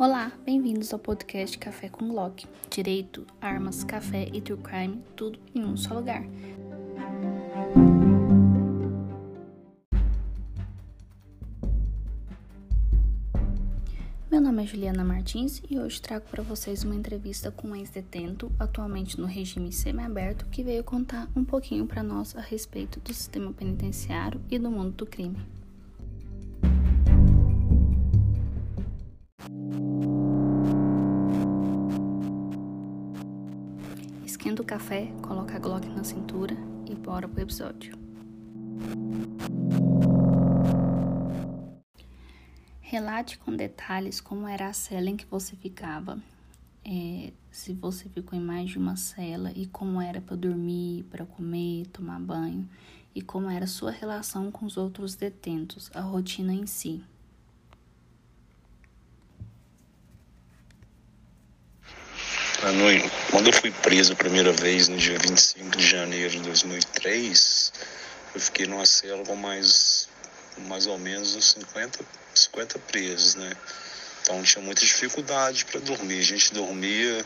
Olá, bem-vindos ao podcast Café com Glock. Direito, armas, café e true crime, tudo em um só lugar. Meu nome é Juliana Martins e hoje trago para vocês uma entrevista com um ex-detento, atualmente no regime semiaberto, que veio contar um pouquinho para nós a respeito do sistema penitenciário e do mundo do crime. Café, coloca a Glock na cintura e bora pro episódio. Relate com detalhes como era a cela em que você ficava, é, se você ficou em mais de uma cela e como era para dormir, para comer, tomar banho e como era a sua relação com os outros detentos, a rotina em si. Quando eu fui preso a primeira vez, no dia 25 de janeiro de 2003, eu fiquei numa cela com mais, mais ou menos uns 50 50 presos, né? Então tinha muita dificuldade para dormir. A gente dormia,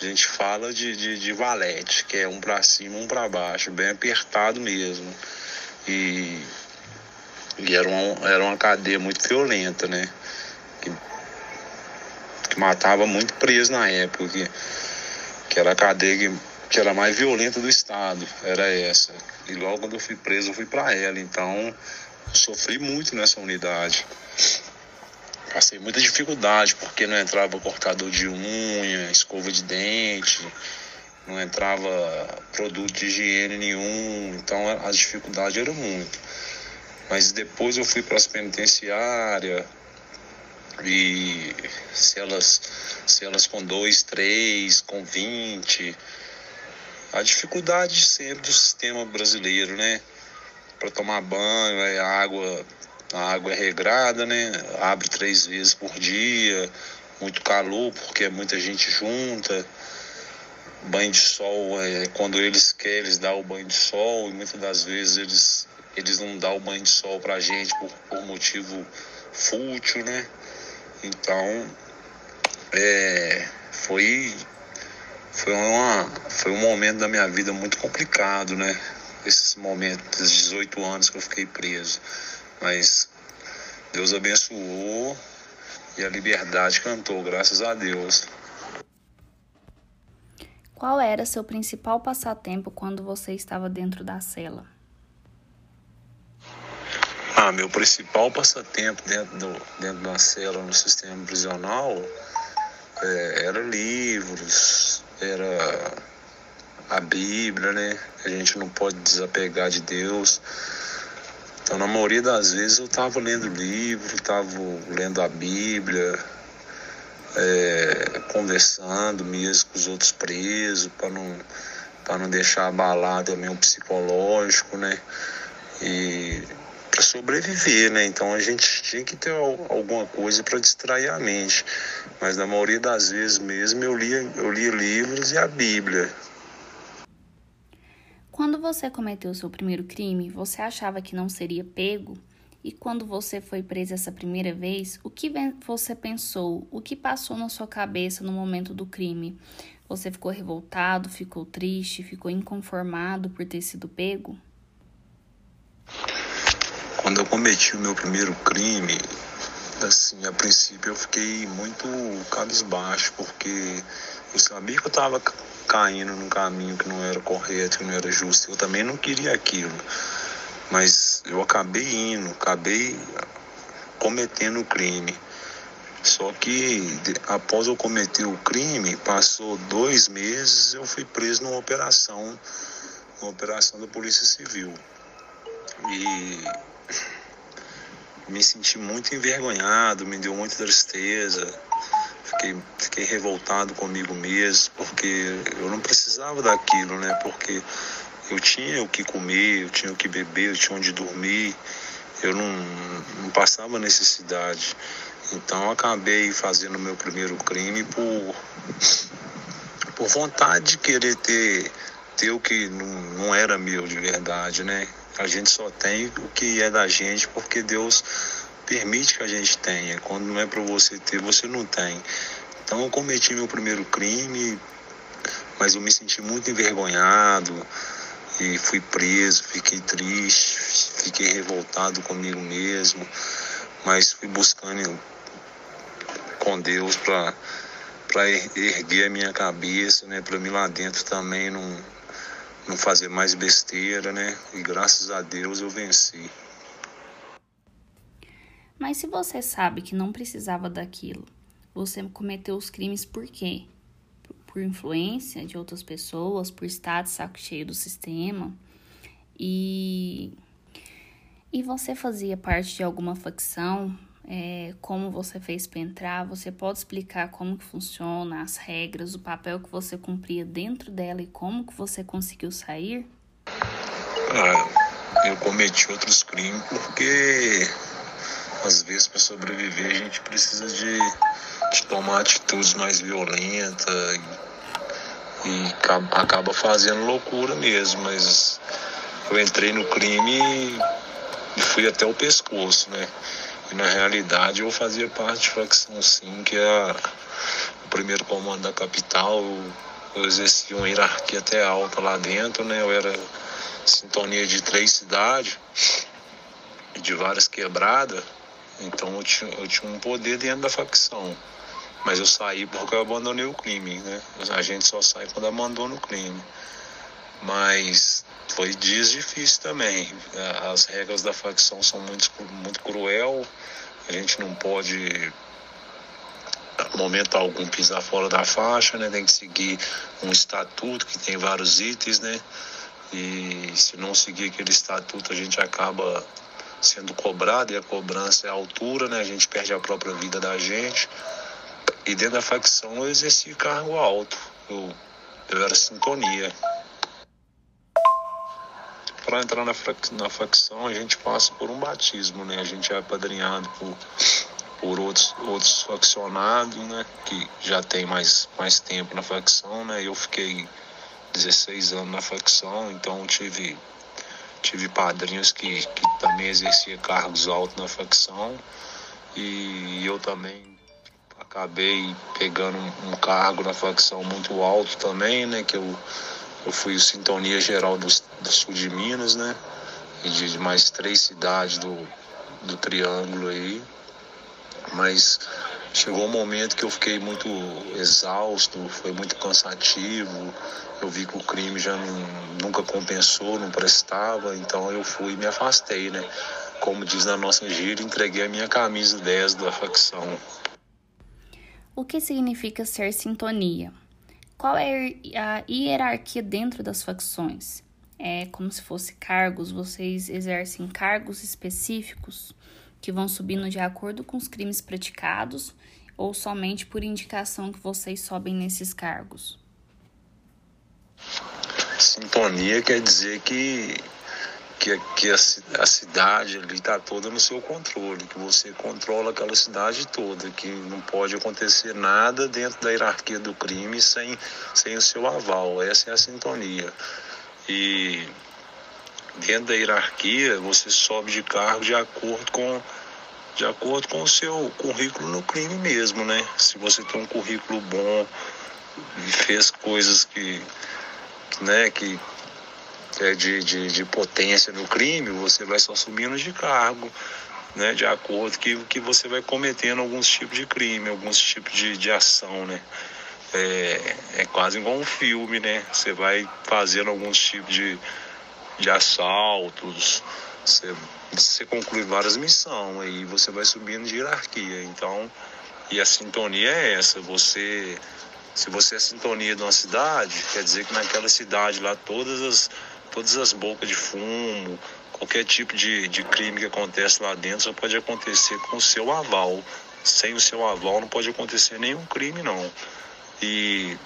a gente fala de, de, de valete, que é um para cima, um para baixo, bem apertado mesmo. E, e era, uma, era uma cadeia muito violenta, né? Matava muito preso na época, que, que era a cadeia que, que era mais violenta do estado, era essa. E logo quando eu fui preso, eu fui para ela. Então sofri muito nessa unidade. Passei muita dificuldade porque não entrava cortador de unha, escova de dente, não entrava produto de higiene nenhum, então as dificuldades eram muito. Mas depois eu fui para as penitenciárias e celas, celas com dois, três, com vinte. A dificuldade sempre do sistema brasileiro, né? para tomar banho, é água, a água é regrada, né? Abre três vezes por dia, muito calor porque é muita gente junta. Banho de sol, é, quando eles querem, eles dão o banho de sol e muitas das vezes eles, eles não dão o banho de sol pra gente por, por motivo fútil, né? Então, é, foi, foi, uma, foi um momento da minha vida muito complicado, né? esses momentos, esses 18 anos que eu fiquei preso. Mas Deus abençoou e a liberdade cantou, graças a Deus. Qual era seu principal passatempo quando você estava dentro da cela? Ah, meu principal passatempo dentro, do, dentro da cela no sistema prisional é, era livros, era a Bíblia, né? A gente não pode desapegar de Deus. Então, na maioria das vezes, eu estava lendo livro, estava lendo a Bíblia, é, conversando mesmo com os outros presos, para não, não deixar também o psicológico, né? E para sobreviver, né? Então a gente tinha que ter alguma coisa para distrair a mente. Mas na maioria das vezes mesmo eu lia, eu lia livros e a Bíblia. Quando você cometeu seu primeiro crime, você achava que não seria pego? E quando você foi preso essa primeira vez, o que você pensou? O que passou na sua cabeça no momento do crime? Você ficou revoltado, ficou triste, ficou inconformado por ter sido pego? Quando eu cometi o meu primeiro crime, assim, a princípio eu fiquei muito cabisbaixo, porque eu sabia que eu estava caindo num caminho que não era correto, que não era justo. Eu também não queria aquilo. Mas eu acabei indo, acabei cometendo o crime. Só que após eu cometer o crime, passou dois meses, eu fui preso numa operação, uma operação da Polícia Civil. E me senti muito envergonhado, me deu muita tristeza fiquei, fiquei revoltado comigo mesmo, porque eu não precisava daquilo, né? Porque eu tinha o que comer, eu tinha o que beber, eu tinha onde dormir, eu não, não passava necessidade. Então eu acabei fazendo o meu primeiro crime por, por vontade de querer ter, ter o que não, não era meu de verdade, né? A gente só tem o que é da gente porque Deus permite que a gente tenha. Quando não é para você ter, você não tem. Então eu cometi meu primeiro crime, mas eu me senti muito envergonhado e fui preso, fiquei triste, fiquei revoltado comigo mesmo, mas fui buscando com Deus para para erguer a minha cabeça, né, para mim lá dentro também não não fazer mais besteira, né? E graças a Deus eu venci. Mas se você sabe que não precisava daquilo, você cometeu os crimes por quê? Por influência de outras pessoas, por estar de saco cheio do sistema. E e você fazia parte de alguma facção é, como você fez para entrar, você pode explicar como que funciona, as regras, o papel que você cumpria dentro dela e como que você conseguiu sair? Ah, eu cometi outros crimes porque às vezes para sobreviver a gente precisa de, de tomar atitudes mais violentas e, e acaba fazendo loucura mesmo, mas eu entrei no crime e fui até o pescoço, né? E na realidade eu fazia parte de facção sim, que é o primeiro comando da capital. Eu exercia uma hierarquia até alta lá dentro, né? Eu era sintonia de três cidades e de várias quebradas. Então eu tinha, eu tinha um poder dentro da facção. Mas eu saí porque eu abandonei o crime, né? A gente só sai quando abandona o crime. Mas foi dias difíceis também. As regras da facção são muito, muito cruel. A gente não pode, momento algum, pisar fora da faixa, né? Tem que seguir um estatuto que tem vários itens, né? E se não seguir aquele estatuto, a gente acaba sendo cobrado e a cobrança é a altura, né? A gente perde a própria vida da gente. E dentro da facção eu exerci cargo alto. Eu, eu era sintonia para entrar na, na facção a gente passa por um batismo, né? A gente é apadrinhado por, por outros, outros faccionados, né? Que já tem mais, mais tempo na facção, né? Eu fiquei 16 anos na facção, então tive, tive padrinhos que, que também exerciam cargos altos na facção e eu também acabei pegando um, um cargo na facção muito alto também, né? Que eu eu fui o Sintonia Geral do, do Sul de Minas, né? E de mais três cidades do, do Triângulo aí. Mas chegou um momento que eu fiquei muito exausto, foi muito cansativo. Eu vi que o crime já não, nunca compensou, não prestava, então eu fui e me afastei, né? Como diz na nossa gíria, entreguei a minha camisa 10 da facção. O que significa ser sintonia? Qual é a hierarquia dentro das facções? É como se fosse cargos, vocês exercem cargos específicos que vão subindo de acordo com os crimes praticados ou somente por indicação que vocês sobem nesses cargos? Sintonia quer dizer que que, que a, a cidade ali está toda no seu controle, que você controla aquela cidade toda, que não pode acontecer nada dentro da hierarquia do crime sem, sem o seu aval. Essa é a sintonia. E dentro da hierarquia você sobe de cargo de acordo com de acordo com o seu currículo no crime mesmo, né? Se você tem um currículo bom e fez coisas que, né, que de, de, de potência no crime, você vai só subindo de cargo, né, de acordo que, que você vai cometendo alguns tipos de crime, alguns tipos de, de ação, né. É, é quase igual um filme, né? Você vai fazendo alguns tipos de, de assaltos, você, você conclui várias missões, aí você vai subindo de hierarquia. Então, e a sintonia é essa, você se você é sintonia de uma cidade, quer dizer que naquela cidade lá todas as todas as bocas de fumo, qualquer tipo de, de crime que acontece lá dentro só pode acontecer com o seu aval. Sem o seu aval não pode acontecer nenhum crime não. E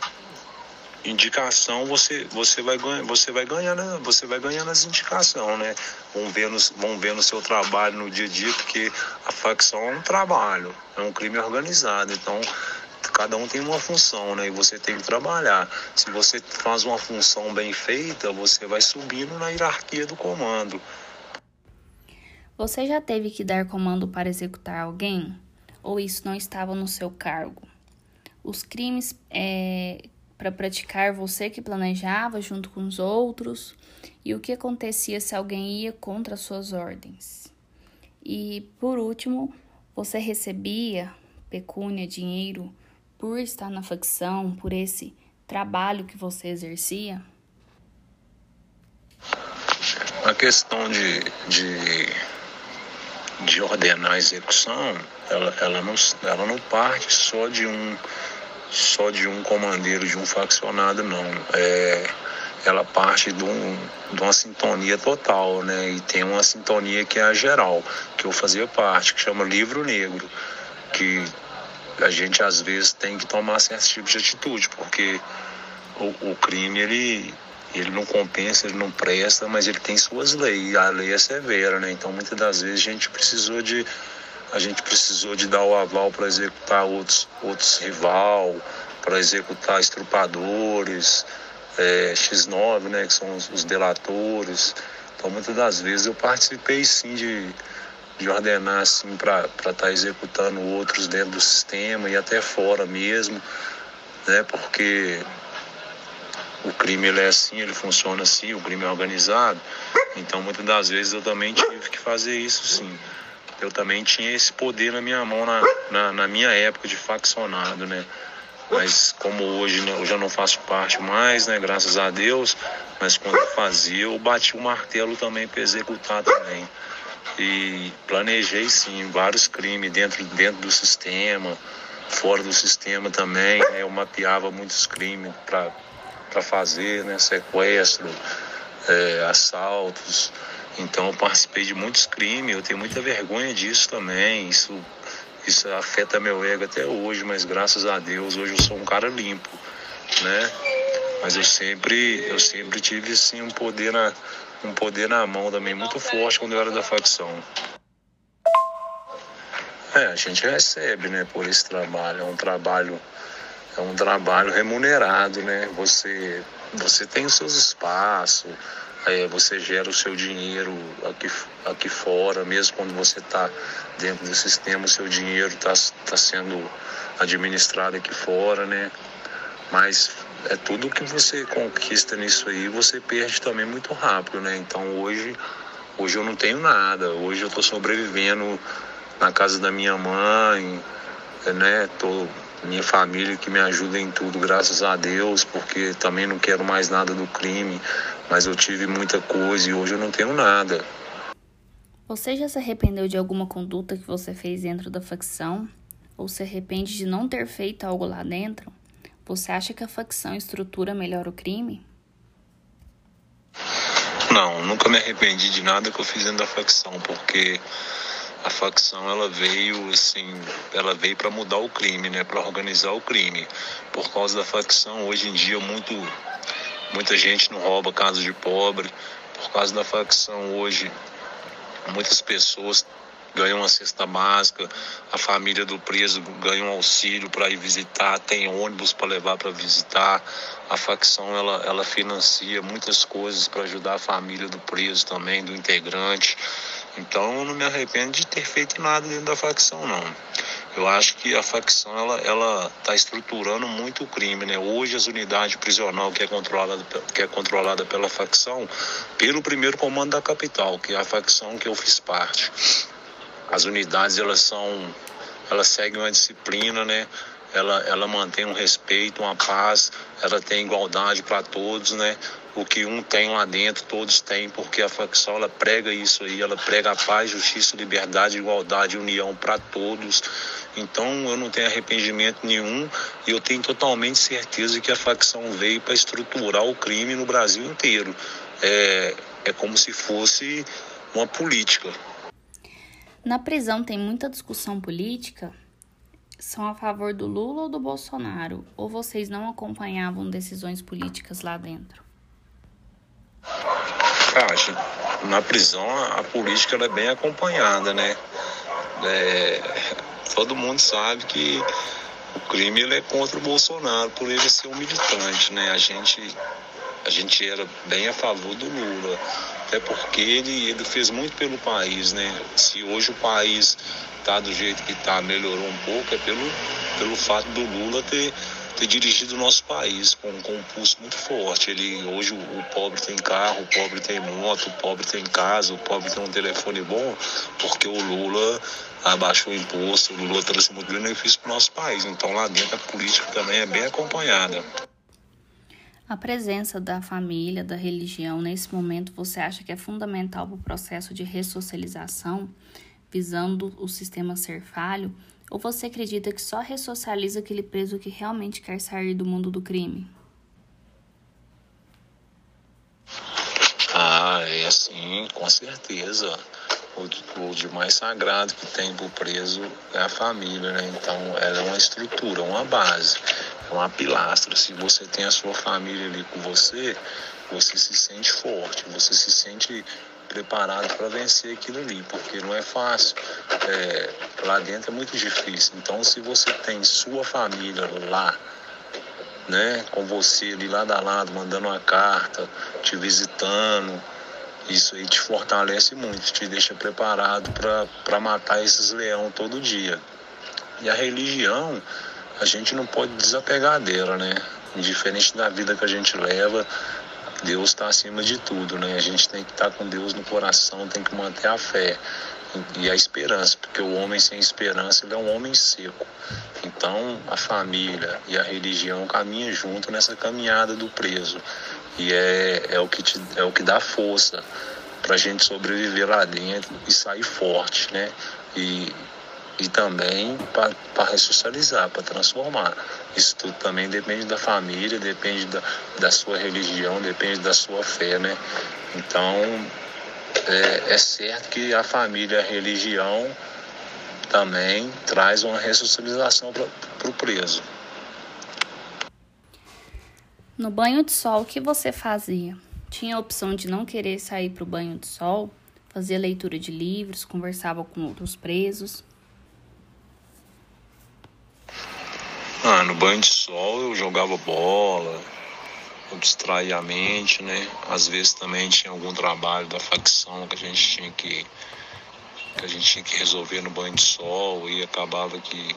indicação você você vai você vai ganhando você vai ganhando as indicações né vão vendo vão vendo o seu trabalho no dia a dia porque a facção é um trabalho é um crime organizado então cada um tem uma função, né? E você tem que trabalhar. Se você faz uma função bem feita, você vai subindo na hierarquia do comando. Você já teve que dar comando para executar alguém? Ou isso não estava no seu cargo? Os crimes é, para praticar você que planejava junto com os outros? E o que acontecia se alguém ia contra as suas ordens? E por último, você recebia pecúnia, dinheiro por estar na facção, por esse trabalho que você exercia? A questão de, de, de ordenar a execução, ela, ela, não, ela não parte só de um só de um comandeiro, de um faccionado, não. É, ela parte de, um, de uma sintonia total, né? E tem uma sintonia que é a geral, que eu fazia parte, que chama Livro Negro, que a gente às vezes tem que tomar certos tipos de atitude, porque o, o crime ele, ele não compensa, ele não presta, mas ele tem suas leis, a lei é severa, né? Então muitas das vezes a gente precisou de a gente precisou de dar o aval para executar outros outros rival, para executar estrupadores, é, X9, né, que são os, os delatores. Então muitas das vezes eu participei sim de de ordenar assim para estar tá executando outros dentro do sistema e até fora mesmo, né? Porque o crime ele é assim, ele funciona assim, o crime é organizado. Então muitas das vezes eu também tive que fazer isso sim. Eu também tinha esse poder na minha mão na, na, na minha época de faccionado, né? Mas como hoje né, eu já não faço parte mais, né? Graças a Deus. Mas quando eu fazia, eu bati o martelo também para executar também e planejei sim vários crimes dentro, dentro do sistema, fora do sistema também. Né? Eu mapeava muitos crimes para fazer, né? sequestro, é, assaltos. Então eu participei de muitos crimes, eu tenho muita vergonha disso também. Isso, isso afeta meu ego até hoje, mas graças a Deus hoje eu sou um cara limpo, né? Mas eu sempre, eu sempre tive assim um poder na um poder na mão também muito forte quando eu era da facção. É, a gente recebe, né, por esse trabalho. É um trabalho, é um trabalho remunerado, né? Você, você tem os seus espaços, é, você gera o seu dinheiro aqui, aqui fora, mesmo quando você está dentro do sistema, o seu dinheiro está tá sendo administrado aqui fora, né? Mas é tudo que você conquista nisso aí, você perde também muito rápido, né? Então hoje, hoje eu não tenho nada. Hoje eu estou sobrevivendo na casa da minha mãe, né? Tô minha família que me ajuda em tudo, graças a Deus, porque também não quero mais nada do crime, mas eu tive muita coisa e hoje eu não tenho nada. Você já se arrependeu de alguma conduta que você fez dentro da facção? Ou se arrepende de não ter feito algo lá dentro? Você acha que a facção estrutura melhor o crime? Não, nunca me arrependi de nada que eu fiz dentro da facção, porque a facção ela veio assim, ela veio para mudar o crime, né, para organizar o crime. Por causa da facção, hoje em dia muito muita gente não rouba casa de pobre. Por causa da facção hoje, muitas pessoas ganha uma cesta básica, a família do preso ganha um auxílio para ir visitar, tem ônibus para levar para visitar. A facção ela, ela financia muitas coisas para ajudar a família do preso também, do integrante. Então eu não me arrependo de ter feito nada dentro da facção não. Eu acho que a facção ela ela está estruturando muito o crime, né? Hoje as unidades prisional que é controlada que é controlada pela facção, pelo primeiro comando da capital, que é a facção que eu fiz parte as unidades elas são elas seguem uma disciplina, né? Ela, ela mantém um respeito, uma paz, ela tem igualdade para todos, né? O que um tem lá dentro, todos têm, porque a facção ela prega isso aí, ela prega a paz, justiça, liberdade, igualdade, união para todos. Então eu não tenho arrependimento nenhum e eu tenho totalmente certeza que a facção veio para estruturar o crime no Brasil inteiro. É, é como se fosse uma política. Na prisão tem muita discussão política? São a favor do Lula ou do Bolsonaro? Ou vocês não acompanhavam decisões políticas lá dentro? Cara, na prisão a política é bem acompanhada, né? É, todo mundo sabe que o crime ele é contra o Bolsonaro por ele ser um militante, né? A gente, a gente era bem a favor do Lula até porque ele, ele fez muito pelo país, né? Se hoje o país está do jeito que está, melhorou um pouco, é pelo, pelo fato do Lula ter, ter dirigido o nosso país com, com um pulso muito forte. Ele, hoje o, o, pobre tem carro, o pobre tem moto, o pobre tem casa, o pobre tem um telefone bom, porque o Lula abaixou o imposto, o Lula trouxe muito benefício para o nosso país. Então lá dentro a política também é bem acompanhada. A presença da família, da religião nesse momento, você acha que é fundamental para o processo de ressocialização, visando o sistema ser falho? Ou você acredita que só ressocializa aquele preso que realmente quer sair do mundo do crime? Ah, é assim, com certeza. O, o de mais sagrado que tem para o preso é a família, né? Então, ela é uma estrutura, uma base é uma pilastra. Se você tem a sua família ali com você, você se sente forte, você se sente preparado para vencer aquilo ali, porque não é fácil. É, lá dentro é muito difícil. Então, se você tem sua família lá, né, com você ali lado a lado, mandando uma carta, te visitando, isso aí te fortalece muito, te deixa preparado para matar esses leão todo dia. E a religião, a gente não pode desapegar dela, né? Diferente da vida que a gente leva, Deus está acima de tudo, né? A gente tem que estar tá com Deus no coração, tem que manter a fé e a esperança, porque o homem sem esperança ele é um homem seco. Então a família e a religião caminham junto nessa caminhada do preso e é, é o que te, é o que dá força para a gente sobreviver lá dentro e sair forte, né? E, e também para ressocializar, para transformar. Isso tudo também depende da família, depende da, da sua religião, depende da sua fé, né? Então, é, é certo que a família a religião também traz uma ressocialização para o preso. No banho de sol, o que você fazia? Tinha a opção de não querer sair para o banho de sol? Fazia leitura de livros, conversava com outros presos? Ah, no banho de sol eu jogava bola, distraía a mente, né? Às vezes também tinha algum trabalho da facção que a gente tinha que que a gente tinha que resolver no banho de sol e acabava que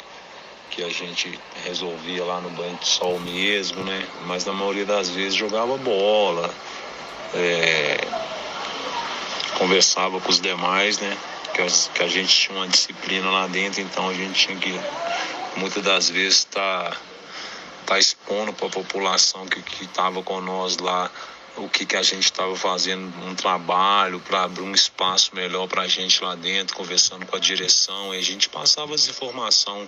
que a gente resolvia lá no banho de sol mesmo, né? Mas na maioria das vezes jogava bola, é, conversava com os demais, né? Que a gente tinha uma disciplina lá dentro, então a gente tinha que muitas das vezes está tá expondo para a população que estava com nós lá o que, que a gente estava fazendo, um trabalho para abrir um espaço melhor para a gente lá dentro, conversando com a direção, e a gente passava essa informação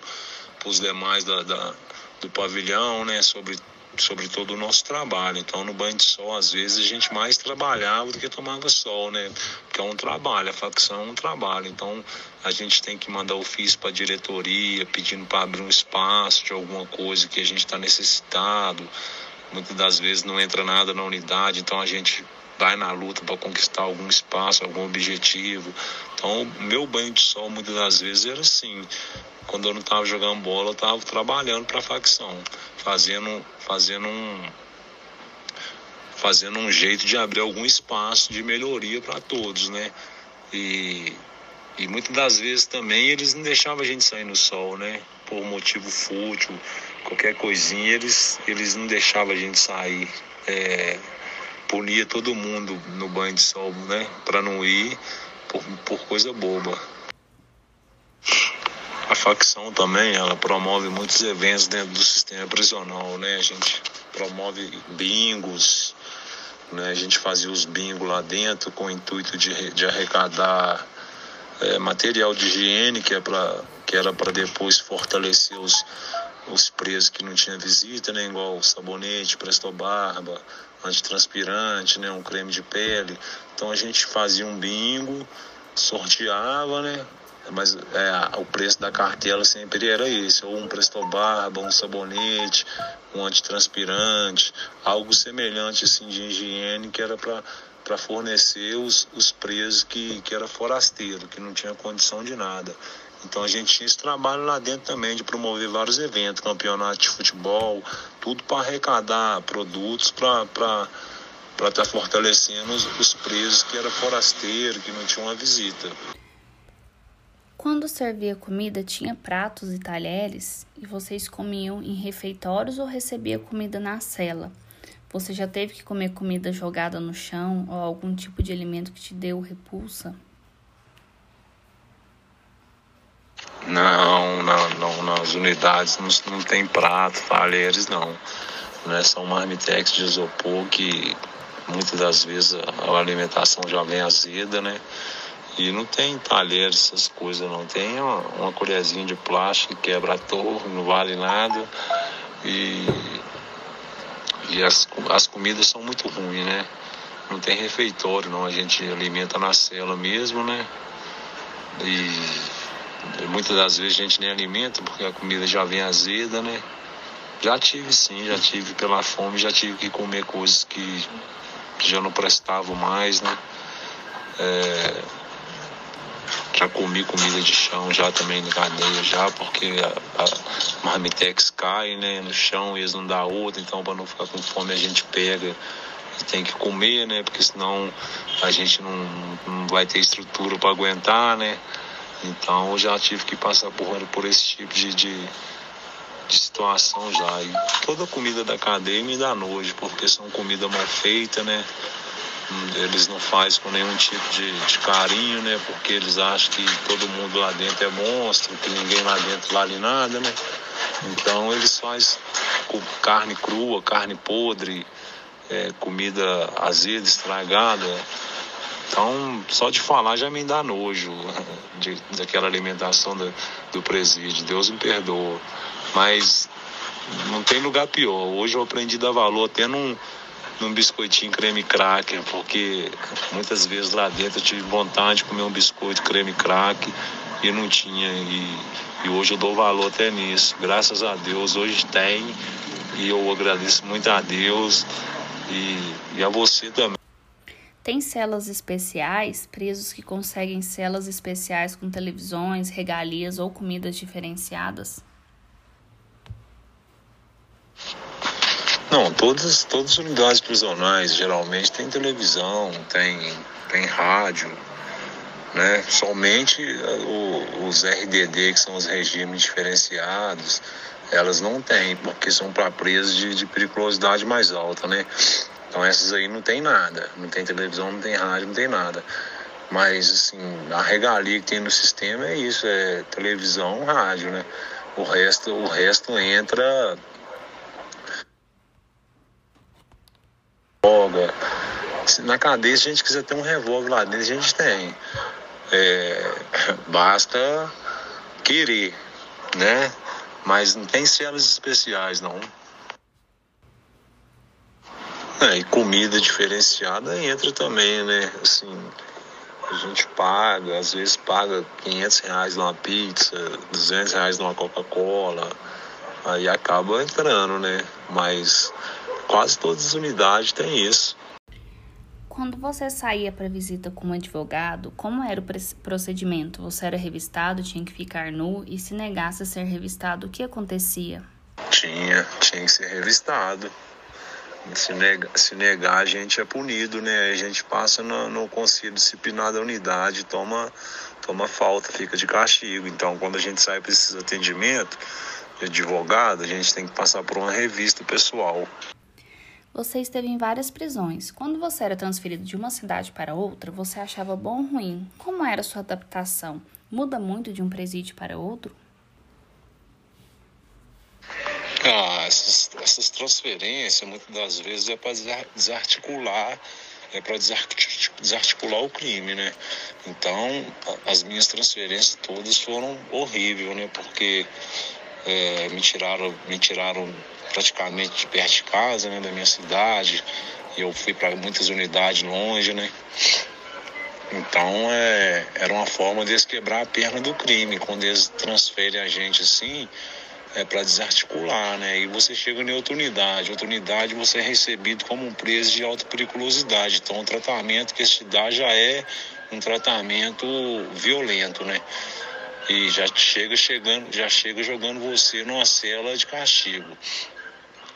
para os demais da, da, do pavilhão, né, sobre sobre todo o nosso trabalho. Então, no banho de sol, às vezes a gente mais trabalhava do que tomava sol, né? Porque é um trabalho, a facção é um trabalho. Então, a gente tem que mandar ofício para a diretoria, pedindo para abrir um espaço de alguma coisa que a gente está necessitado. Muitas das vezes não entra nada na unidade, então a gente vai na luta para conquistar algum espaço, algum objetivo. Então, meu banho de sol muitas das vezes era assim. Quando eu não estava jogando bola, eu estava trabalhando para a facção fazendo, fazendo um fazendo um jeito de abrir algum espaço de melhoria para todos, né? E, e muitas das vezes também eles não deixavam a gente sair no sol, né? Por motivo fútil, qualquer coisinha, eles, eles não deixavam a gente sair. É, punia todo mundo no banho de sol, né? Para não ir por, por coisa boba. A facção também, ela promove muitos eventos dentro do sistema prisional, né? A gente promove bingos, né? A gente fazia os bingos lá dentro com o intuito de, de arrecadar é, material de higiene, que, é pra, que era para depois fortalecer os, os presos que não tinham visita, né? Igual sabonete, presto barba, antitranspirante, né? Um creme de pele. Então a gente fazia um bingo, sorteava, né? Mas é, o preço da cartela sempre era esse, ou um prestobarba, um sabonete, um antitranspirante, algo semelhante assim de higiene que era para fornecer os, os presos que, que era forasteiro, que não tinha condição de nada. Então a gente tinha esse trabalho lá dentro também de promover vários eventos, campeonato de futebol, tudo para arrecadar produtos para estar tá fortalecendo os, os presos que era forasteiro, que não tinham uma visita. Quando servia comida, tinha pratos e talheres e vocês comiam em refeitórios ou recebia comida na cela? Você já teve que comer comida jogada no chão ou algum tipo de alimento que te deu repulsa? Não, não, não nas unidades não, não tem prato, talheres não. Né? São marmitex de isopor que muitas das vezes a alimentação já vem azeda, né? E não tem talheres, essas coisas, não. Tem uma, uma colherzinha de plástico que quebra a torre, não vale nada. E, e as, as comidas são muito ruins, né? Não tem refeitório, não. A gente alimenta na cela mesmo, né? E, e muitas das vezes a gente nem alimenta porque a comida já vem azeda, né? Já tive sim, já tive pela fome, já tive que comer coisas que já não prestavam mais, né? É, já comi comida de chão já também na cadeia já, porque a, a marmitex cai né, no chão e eles não dão outra, então para não ficar com fome a gente pega e tem que comer, né? Porque senão a gente não, não vai ter estrutura para aguentar, né? Então já tive que passar por, por esse tipo de, de de situação já. E toda comida da cadeia me dá nojo, porque são comida mal feita, né? Eles não fazem com nenhum tipo de, de, carinho, né? Porque eles acham que todo mundo lá dentro é monstro, que ninguém lá dentro vale nada, né? Então eles fazem carne crua, carne podre, é, comida azeda, estragada. Então, só de falar já me dá nojo de, daquela alimentação do, do presídio. Deus me perdoa. Mas não tem lugar pior. Hoje eu aprendi a dar valor até num, num biscoitinho creme cracker, porque muitas vezes lá dentro eu tive vontade de comer um biscoito creme cracker e não tinha. E, e hoje eu dou valor até nisso. Graças a Deus, hoje tem. E eu agradeço muito a Deus e, e a você também. Tem celas especiais, presos que conseguem celas especiais com televisões, regalias ou comidas diferenciadas? Não, todas, todas as unidades prisionais geralmente tem televisão, tem, tem rádio, né? Somente eh, o, os RDD, que são os regimes diferenciados, elas não têm, porque são para presos de, de periculosidade mais alta, né? Então essas aí não tem nada, não tem televisão, não tem rádio, não tem nada. Mas assim, a regalia que tem no sistema é isso, é televisão, rádio, né? O resto, o resto entra droga. Na cadeia, se a gente quiser ter um revólver lá dentro, a gente tem. É, basta querer, né? Mas não tem celas especiais, não. É, e comida diferenciada entra também, né? Assim, a gente paga, às vezes paga 500 reais numa pizza, 200 reais numa Coca-Cola, aí acaba entrando, né? Mas quase todas as unidades têm isso. Quando você saía para visita com um advogado, como era o procedimento? Você era revistado, tinha que ficar nu e se negasse a ser revistado, o que acontecia? Tinha, tinha que ser revistado. Se, nega, se negar, a gente é punido, né? A gente passa no, no conselho disciplinar da unidade, toma, toma falta, fica de castigo. Então, quando a gente sai para esse atendimento de advogado, a gente tem que passar por uma revista pessoal. Você esteve em várias prisões. Quando você era transferido de uma cidade para outra, você achava bom ou ruim? Como era sua adaptação? Muda muito de um presídio para outro? Ah, essas, essas transferências, muitas das vezes, é para desarticular, é para desarticular o crime, né? Então, as minhas transferências todas foram horríveis, né? Porque é, me tiraram, me tiraram praticamente de perto de casa, né, da minha cidade. Eu fui para muitas unidades longe, né? Então é, era uma forma deles quebrar a perna do crime. Quando eles transferem a gente assim, é para desarticular, né? E você chega em outra unidade. Outra unidade você é recebido como um preso de alta periculosidade. Então o tratamento que eles te dá já é um tratamento violento, né? E já chega chegando, já chega jogando você numa cela de castigo.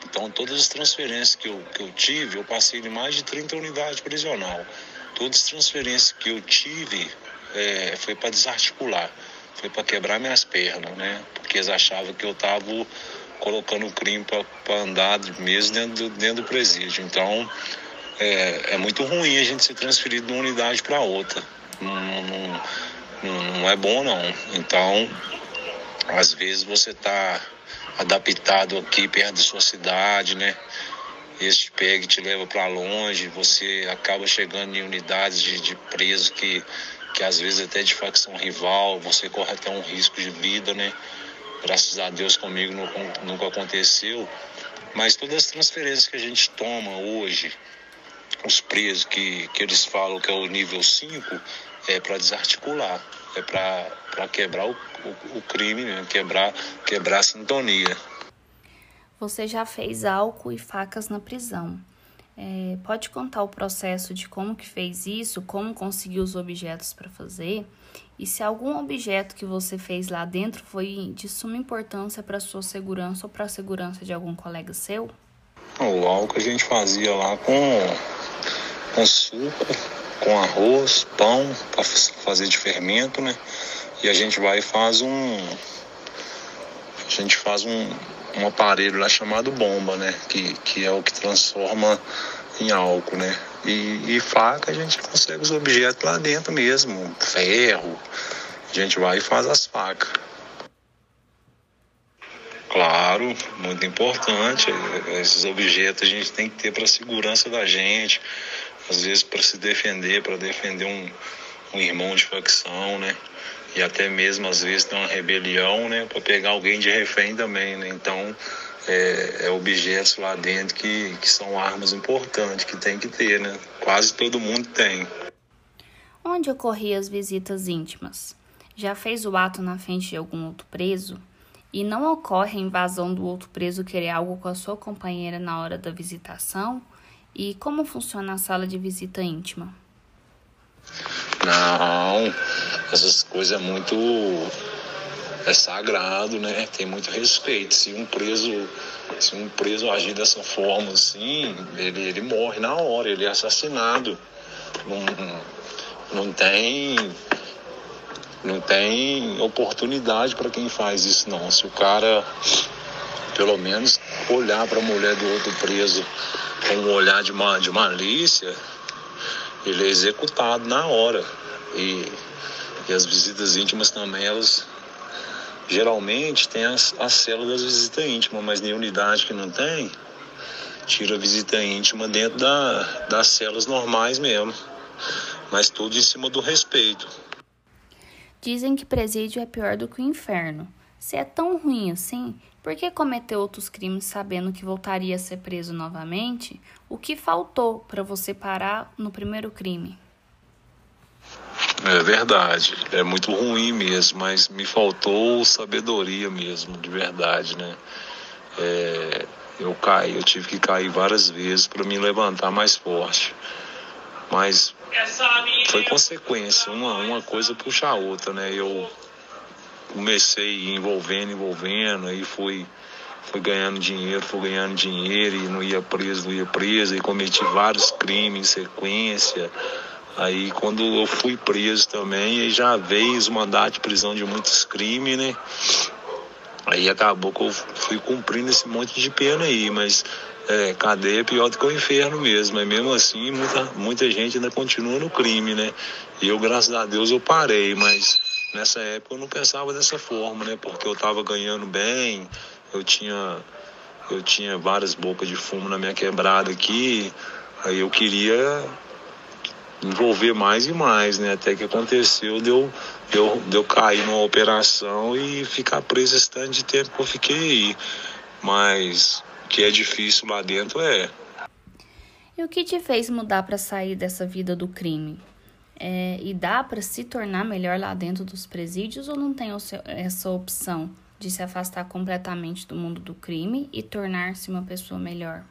Então, todas as transferências que eu, que eu tive, eu passei de mais de 30 unidades prisional. Todas as transferências que eu tive é, foi para desarticular, foi para quebrar minhas pernas, né? Porque eles achavam que eu estava colocando o crime para andar mesmo dentro do, dentro do presídio. Então, é, é, muito ruim a gente ser transferido de uma unidade para outra. Não, não, não, não, é bom, não. Então, às vezes você está adaptado aqui perto da sua cidade, né? Esse pega e te leva para longe, você acaba chegando em unidades de, de preso que, que às vezes até de facção rival, você corre até um risco de vida, né? Graças a Deus comigo nunca aconteceu. Mas todas as transferências que a gente toma hoje, os presos que, que eles falam que é o nível 5, é para desarticular, é para quebrar o, o, o crime, né? quebrar, quebrar a sintonia. Você já fez álcool e facas na prisão. É, pode contar o processo de como que fez isso, como conseguiu os objetos para fazer e se algum objeto que você fez lá dentro foi de suma importância para sua segurança ou para a segurança de algum colega seu? O álcool a gente fazia lá com, com suco, com arroz, pão para fazer de fermento, né? E a gente vai e faz um a gente faz um, um aparelho lá chamado bomba, né? Que, que é o que transforma em álcool, né? E, e faca a gente consegue os objetos lá dentro mesmo, ferro. A gente vai e faz as facas. Claro, muito importante. Esses objetos a gente tem que ter para segurança da gente, às vezes para se defender, para defender um, um irmão de facção, né? E até mesmo às vezes tem uma rebelião, né? Para pegar alguém de refém também, né? Então é, é, objetos lá dentro que, que são armas importantes que tem que ter, né? Quase todo mundo tem. Onde ocorriam as visitas íntimas? Já fez o ato na frente de algum outro preso? E não ocorre a invasão do outro preso querer algo com a sua companheira na hora da visitação? E como funciona a sala de visita íntima? Não, essas coisas é muito é sagrado, né? Tem muito respeito. Se um preso, se um preso agir dessa forma assim, ele, ele morre na hora, ele é assassinado. Não, não tem não tem oportunidade para quem faz isso não. Se o cara pelo menos olhar para a mulher do outro preso com um olhar de, uma, de malícia, ele é executado na hora. E, e as visitas íntimas também, elas Geralmente tem as, as células de visita íntima, mas em unidade que não tem, tira a visita íntima dentro da, das células normais mesmo. Mas tudo em cima do respeito. Dizem que presídio é pior do que o inferno. Se é tão ruim assim, por que cometeu outros crimes sabendo que voltaria a ser preso novamente? O que faltou para você parar no primeiro crime? É verdade, é muito ruim mesmo, mas me faltou sabedoria mesmo, de verdade, né? É, eu caí, eu tive que cair várias vezes para me levantar mais forte. Mas foi consequência, uma, uma coisa puxa a outra, né? Eu comecei envolvendo, envolvendo, aí fui, fui ganhando dinheiro, fui ganhando dinheiro e não ia preso, não ia preso, e cometi vários crimes em sequência. Aí quando eu fui preso também, já veio os mandatos de prisão de muitos crimes, né? Aí acabou que eu fui cumprindo esse monte de pena aí, mas é, cadeia é pior do que o inferno mesmo. Mas mesmo assim, muita, muita gente ainda continua no crime, né? E eu, graças a Deus, eu parei, mas nessa época eu não pensava dessa forma, né? Porque eu tava ganhando bem, eu tinha, eu tinha várias bocas de fumo na minha quebrada aqui, aí eu queria envolver mais e mais, né? Até que aconteceu de eu, eu cair numa operação e ficar preso esse tanto de tempo que eu fiquei aí. Mas o que é difícil lá dentro é. E o que te fez mudar para sair dessa vida do crime? É, e dá para se tornar melhor lá dentro dos presídios ou não tem essa opção de se afastar completamente do mundo do crime e tornar-se uma pessoa melhor?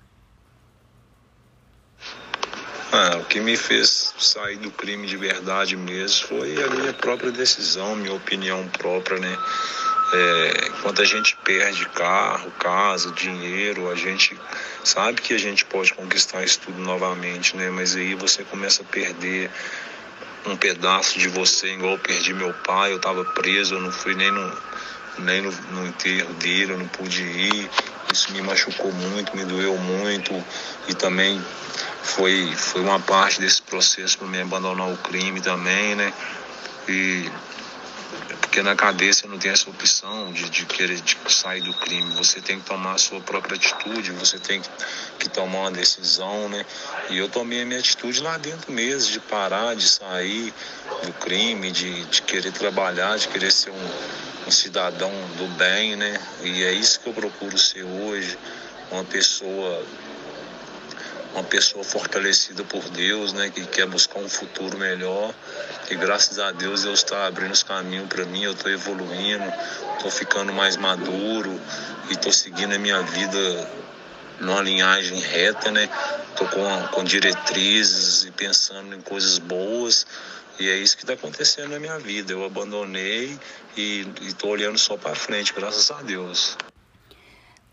Ah, o que me fez sair do crime de verdade mesmo foi a minha própria decisão, minha opinião própria, né? É, quando a gente perde carro, casa, dinheiro, a gente sabe que a gente pode conquistar isso tudo novamente, né? Mas aí você começa a perder um pedaço de você, igual eu perdi meu pai, eu estava preso, eu não fui nem no, nem no, no enterro dele, eu não pude ir. Isso me machucou muito, me doeu muito e também foi, foi uma parte desse processo para me abandonar o crime também, né? E porque na você não tem essa opção de, de querer de sair do crime. Você tem que tomar a sua própria atitude, você tem que, que tomar uma decisão, né? E eu tomei a minha atitude lá dentro mesmo, de parar, de sair do crime, de, de querer trabalhar, de querer ser um, um cidadão do bem, né? E é isso que eu procuro ser hoje, uma pessoa uma pessoa fortalecida por Deus, né, que quer buscar um futuro melhor. E graças a Deus Deus está abrindo os caminhos para mim, eu estou evoluindo, estou ficando mais maduro e estou seguindo a minha vida numa linhagem reta, né? Estou com, com diretrizes e pensando em coisas boas. E é isso que está acontecendo na minha vida. Eu abandonei e estou olhando só para frente, graças a Deus.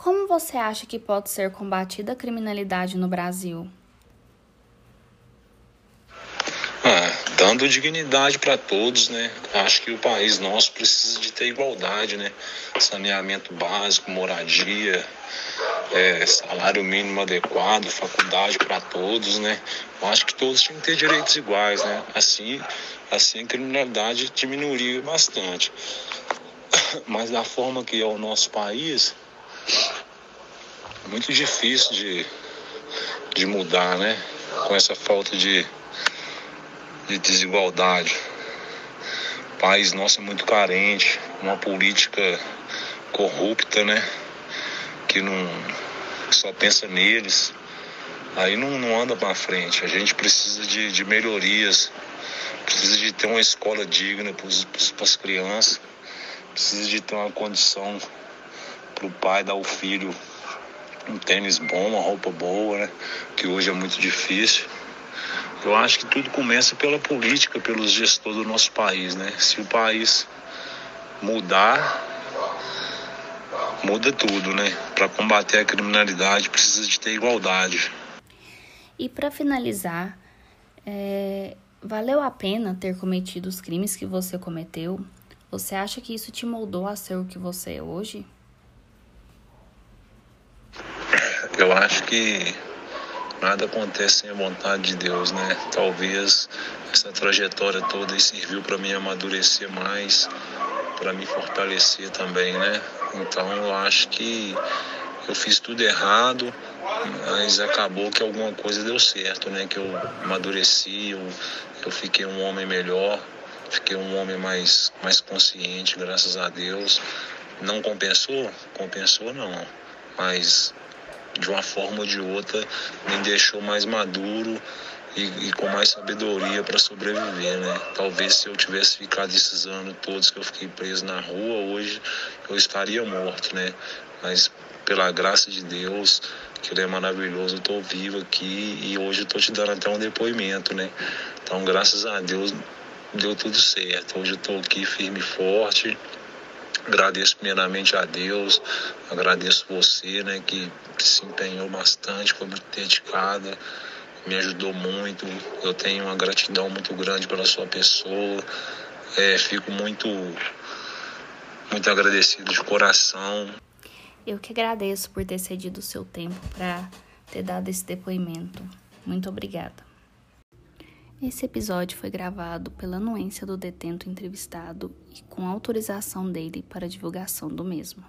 Como você acha que pode ser combatida a criminalidade no Brasil? Ah, dando dignidade para todos, né? Acho que o país nosso precisa de ter igualdade, né? Saneamento básico, moradia, é, salário mínimo adequado, faculdade para todos, né? Eu acho que todos tinham que ter direitos iguais, né? Assim, assim a criminalidade diminuiria bastante. Mas da forma que é o nosso país, muito difícil de, de mudar, né? Com essa falta de, de desigualdade. País nosso é muito carente, uma política corrupta, né? Que não que só pensa neles. Aí não, não anda para frente. A gente precisa de, de melhorias, precisa de ter uma escola digna para as crianças, precisa de ter uma condição para o pai dar ao filho um tênis bom, uma roupa boa, né? Que hoje é muito difícil. Eu acho que tudo começa pela política, pelos gestores do nosso país, né? Se o país mudar, muda tudo, né? Para combater a criminalidade precisa de ter igualdade. E para finalizar, é... valeu a pena ter cometido os crimes que você cometeu? Você acha que isso te moldou a ser o que você é hoje? Eu acho que nada acontece sem a vontade de Deus, né? Talvez essa trajetória toda serviu para me amadurecer mais, para me fortalecer também, né? Então eu acho que eu fiz tudo errado, mas acabou que alguma coisa deu certo, né? Que eu amadureci, eu, eu fiquei um homem melhor, fiquei um homem mais, mais consciente, graças a Deus. Não compensou? Compensou não, mas de uma forma ou de outra me deixou mais maduro e, e com mais sabedoria para sobreviver, né? Talvez se eu tivesse ficado esses anos todos que eu fiquei preso na rua, hoje eu estaria morto, né? Mas pela graça de Deus, que Ele é maravilhoso, eu estou vivo aqui e hoje estou te dando até um depoimento, né? Então, graças a Deus, deu tudo certo. Hoje eu estou aqui firme e forte Agradeço primeiramente a Deus, agradeço você, né, que, se empenhou bastante, foi muito dedicada, me ajudou muito. Eu tenho uma gratidão muito grande pela sua pessoa. É, fico muito, muito agradecido de coração. Eu que agradeço por ter cedido o seu tempo para ter dado esse depoimento. Muito obrigada. Esse episódio foi gravado pela anuência do detento entrevistado e com autorização dele para divulgação do mesmo.